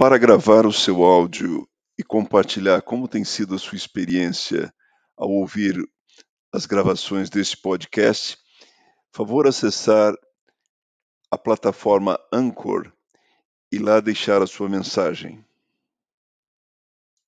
Para gravar o seu áudio e compartilhar como tem sido a sua experiência ao ouvir as gravações deste podcast, favor acessar a plataforma Anchor e lá deixar a sua mensagem.